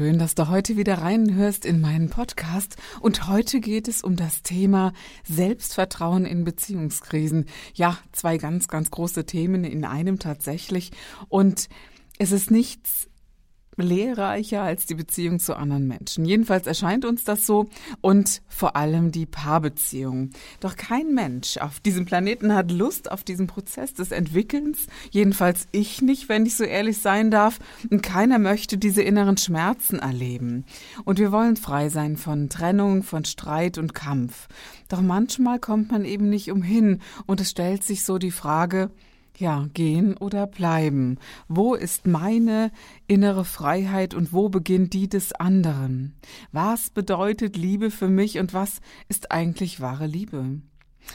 Schön, dass du heute wieder reinhörst in meinen Podcast. Und heute geht es um das Thema Selbstvertrauen in Beziehungskrisen. Ja, zwei ganz, ganz große Themen in einem tatsächlich. Und es ist nichts lehrreicher als die Beziehung zu anderen Menschen. Jedenfalls erscheint uns das so und vor allem die Paarbeziehung. Doch kein Mensch auf diesem Planeten hat Lust auf diesen Prozess des Entwickelns. Jedenfalls ich nicht, wenn ich so ehrlich sein darf. Und keiner möchte diese inneren Schmerzen erleben. Und wir wollen frei sein von Trennung, von Streit und Kampf. Doch manchmal kommt man eben nicht umhin und es stellt sich so die Frage, ja, gehen oder bleiben? Wo ist meine innere Freiheit und wo beginnt die des anderen? Was bedeutet Liebe für mich und was ist eigentlich wahre Liebe?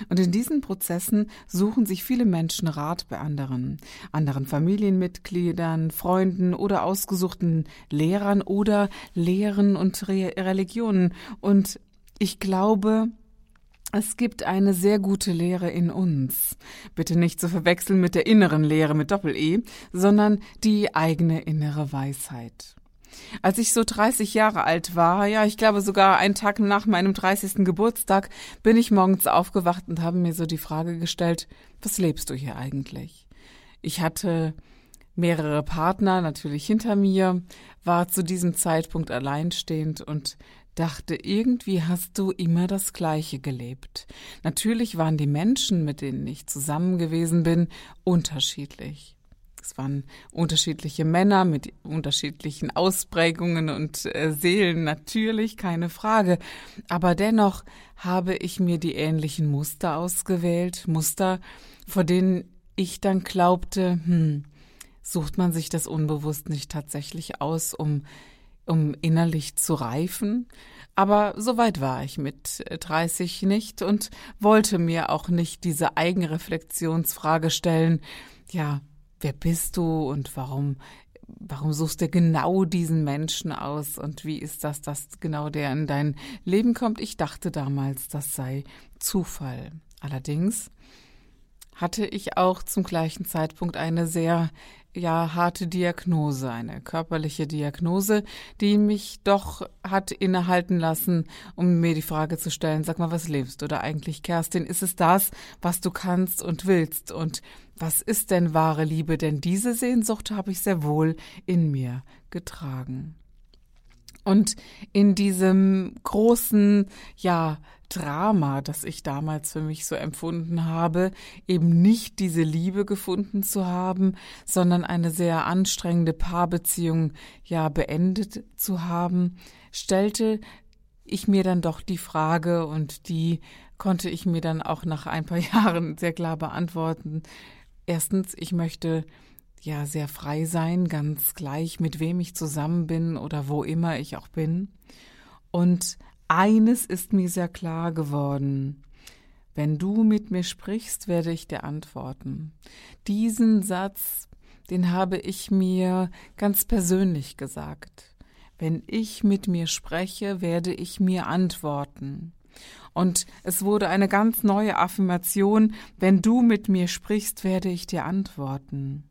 Und in diesen Prozessen suchen sich viele Menschen Rat bei anderen, anderen Familienmitgliedern, Freunden oder ausgesuchten Lehrern oder Lehren und Re Religionen. Und ich glaube, es gibt eine sehr gute Lehre in uns. Bitte nicht zu verwechseln mit der inneren Lehre mit Doppel-E, sondern die eigene innere Weisheit. Als ich so 30 Jahre alt war, ja, ich glaube sogar einen Tag nach meinem 30. Geburtstag, bin ich morgens aufgewacht und habe mir so die Frage gestellt, was lebst du hier eigentlich? Ich hatte mehrere Partner natürlich hinter mir, war zu diesem Zeitpunkt alleinstehend und dachte, irgendwie hast du immer das Gleiche gelebt. Natürlich waren die Menschen, mit denen ich zusammen gewesen bin, unterschiedlich. Es waren unterschiedliche Männer mit unterschiedlichen Ausprägungen und äh, Seelen, natürlich, keine Frage. Aber dennoch habe ich mir die ähnlichen Muster ausgewählt, Muster, vor denen ich dann glaubte, hm, sucht man sich das unbewusst nicht tatsächlich aus, um um innerlich zu reifen. Aber so weit war ich mit 30 nicht und wollte mir auch nicht diese Eigenreflexionsfrage stellen. Ja, wer bist du und warum warum suchst du genau diesen Menschen aus und wie ist das, dass genau der in dein Leben kommt? Ich dachte damals, das sei Zufall. Allerdings hatte ich auch zum gleichen Zeitpunkt eine sehr ja harte Diagnose, eine körperliche Diagnose, die mich doch hat innehalten lassen, um mir die Frage zu stellen, sag mal, was lebst du da eigentlich, Kerstin? Ist es das, was du kannst und willst? Und was ist denn wahre Liebe? Denn diese Sehnsucht habe ich sehr wohl in mir getragen. Und in diesem großen, ja, Drama, das ich damals für mich so empfunden habe, eben nicht diese Liebe gefunden zu haben, sondern eine sehr anstrengende Paarbeziehung ja beendet zu haben, stellte ich mir dann doch die Frage und die konnte ich mir dann auch nach ein paar Jahren sehr klar beantworten. Erstens, ich möchte ja sehr frei sein, ganz gleich, mit wem ich zusammen bin oder wo immer ich auch bin. Und eines ist mir sehr klar geworden. Wenn du mit mir sprichst, werde ich dir antworten. Diesen Satz, den habe ich mir ganz persönlich gesagt. Wenn ich mit mir spreche, werde ich mir antworten. Und es wurde eine ganz neue Affirmation, wenn du mit mir sprichst, werde ich dir antworten.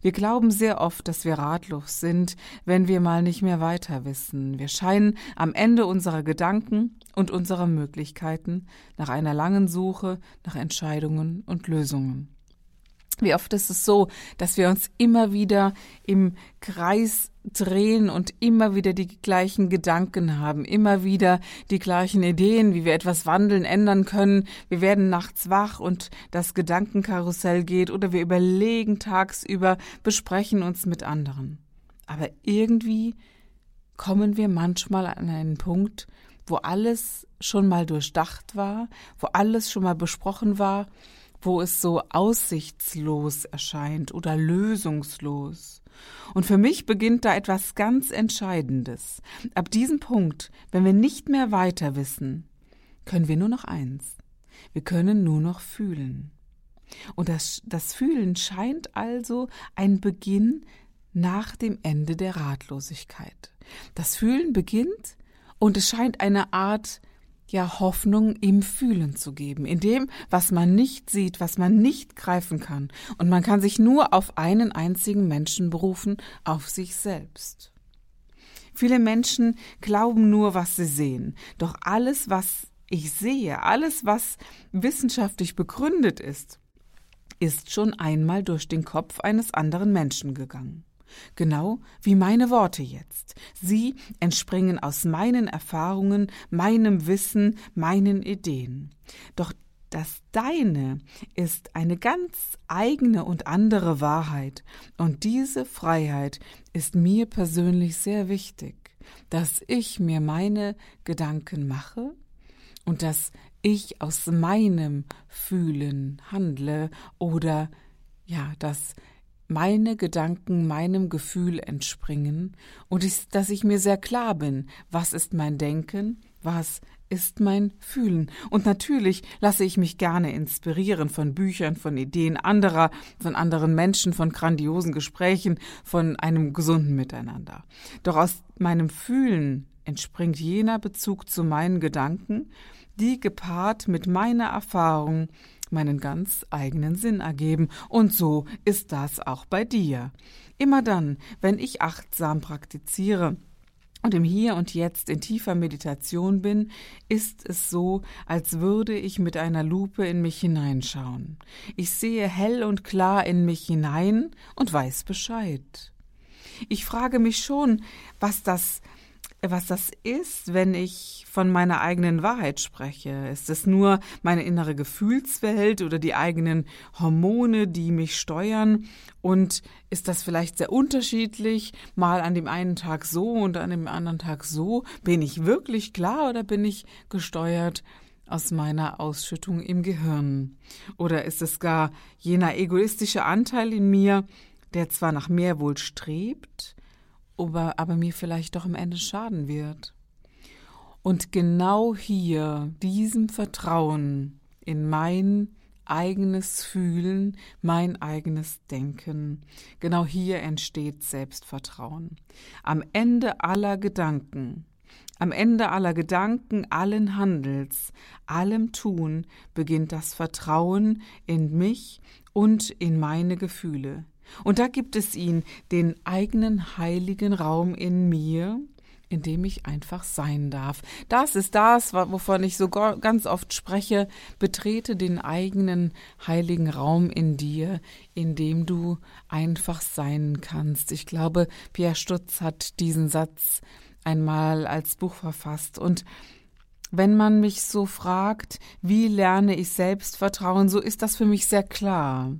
Wir glauben sehr oft, dass wir ratlos sind, wenn wir mal nicht mehr weiter wissen. Wir scheinen am Ende unserer Gedanken und unserer Möglichkeiten nach einer langen Suche nach Entscheidungen und Lösungen. Wie oft ist es so, dass wir uns immer wieder im Kreis drehen und immer wieder die gleichen Gedanken haben, immer wieder die gleichen Ideen, wie wir etwas wandeln, ändern können. Wir werden nachts wach und das Gedankenkarussell geht oder wir überlegen tagsüber, besprechen uns mit anderen. Aber irgendwie kommen wir manchmal an einen Punkt, wo alles schon mal durchdacht war, wo alles schon mal besprochen war wo es so aussichtslos erscheint oder lösungslos. Und für mich beginnt da etwas ganz Entscheidendes. Ab diesem Punkt, wenn wir nicht mehr weiter wissen, können wir nur noch eins. Wir können nur noch fühlen. Und das, das Fühlen scheint also ein Beginn nach dem Ende der Ratlosigkeit. Das Fühlen beginnt und es scheint eine Art ja Hoffnung im Fühlen zu geben, in dem, was man nicht sieht, was man nicht greifen kann. Und man kann sich nur auf einen einzigen Menschen berufen, auf sich selbst. Viele Menschen glauben nur, was sie sehen. Doch alles, was ich sehe, alles, was wissenschaftlich begründet ist, ist schon einmal durch den Kopf eines anderen Menschen gegangen. Genau wie meine Worte jetzt. Sie entspringen aus meinen Erfahrungen, meinem Wissen, meinen Ideen. Doch das Deine ist eine ganz eigene und andere Wahrheit, und diese Freiheit ist mir persönlich sehr wichtig, dass ich mir meine Gedanken mache und dass ich aus meinem Fühlen handle oder ja, dass meine Gedanken meinem Gefühl entspringen und ich, dass ich mir sehr klar bin, was ist mein Denken, was ist mein Fühlen. Und natürlich lasse ich mich gerne inspirieren von Büchern, von Ideen anderer, von anderen Menschen, von grandiosen Gesprächen, von einem gesunden Miteinander. Doch aus meinem Fühlen entspringt jener Bezug zu meinen Gedanken, die gepaart mit meiner Erfahrung meinen ganz eigenen Sinn ergeben. Und so ist das auch bei dir. Immer dann, wenn ich achtsam praktiziere, und im Hier und Jetzt in tiefer Meditation bin, ist es so, als würde ich mit einer Lupe in mich hineinschauen. Ich sehe hell und klar in mich hinein und weiß Bescheid. Ich frage mich schon, was das was das ist, wenn ich von meiner eigenen Wahrheit spreche. Ist es nur meine innere Gefühlswelt oder die eigenen Hormone, die mich steuern? Und ist das vielleicht sehr unterschiedlich? Mal an dem einen Tag so und an dem anderen Tag so? Bin ich wirklich klar oder bin ich gesteuert? aus meiner Ausschüttung im Gehirn? Oder ist es gar jener egoistische Anteil in mir, der zwar nach mehr wohl strebt, aber, aber mir vielleicht doch am Ende schaden wird. Und genau hier, diesem Vertrauen in mein eigenes Fühlen, mein eigenes Denken, genau hier entsteht Selbstvertrauen. Am Ende aller Gedanken, am Ende aller Gedanken, allen Handels, allem Tun beginnt das Vertrauen in mich und in meine Gefühle. Und da gibt es ihn, den eigenen heiligen Raum in mir, in dem ich einfach sein darf. Das ist das, wovon ich so ganz oft spreche. Betrete den eigenen heiligen Raum in dir, in dem du einfach sein kannst. Ich glaube, Pierre Stutz hat diesen Satz einmal als Buch verfasst und wenn man mich so fragt, wie lerne ich Selbstvertrauen, so ist das für mich sehr klar.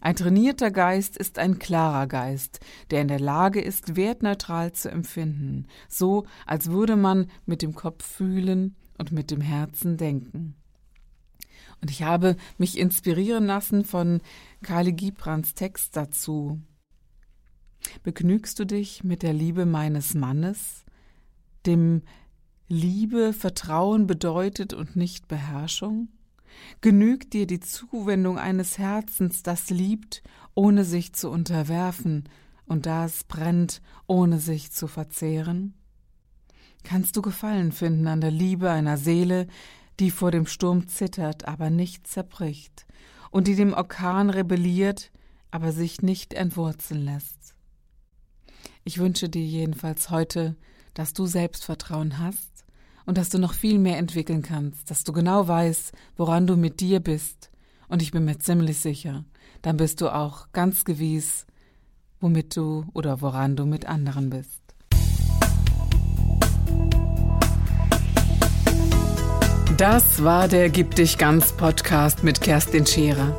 Ein trainierter Geist ist ein klarer Geist, der in der Lage ist, wertneutral zu empfinden, so als würde man mit dem Kopf fühlen und mit dem Herzen denken. Und ich habe mich inspirieren lassen von Kali Gibrans Text dazu. Begnügst du dich mit der Liebe meines Mannes, dem Liebe Vertrauen bedeutet und nicht Beherrschung? Genügt dir die Zuwendung eines Herzens, das liebt, ohne sich zu unterwerfen, und das brennt, ohne sich zu verzehren? Kannst du Gefallen finden an der Liebe einer Seele, die vor dem Sturm zittert, aber nicht zerbricht, und die dem Orkan rebelliert, aber sich nicht entwurzeln lässt? Ich wünsche dir jedenfalls heute, dass du Selbstvertrauen hast, und dass du noch viel mehr entwickeln kannst, dass du genau weißt, woran du mit dir bist. Und ich bin mir ziemlich sicher, dann bist du auch ganz gewiss, womit du oder woran du mit anderen bist. Das war der Gib dich ganz Podcast mit Kerstin Scherer.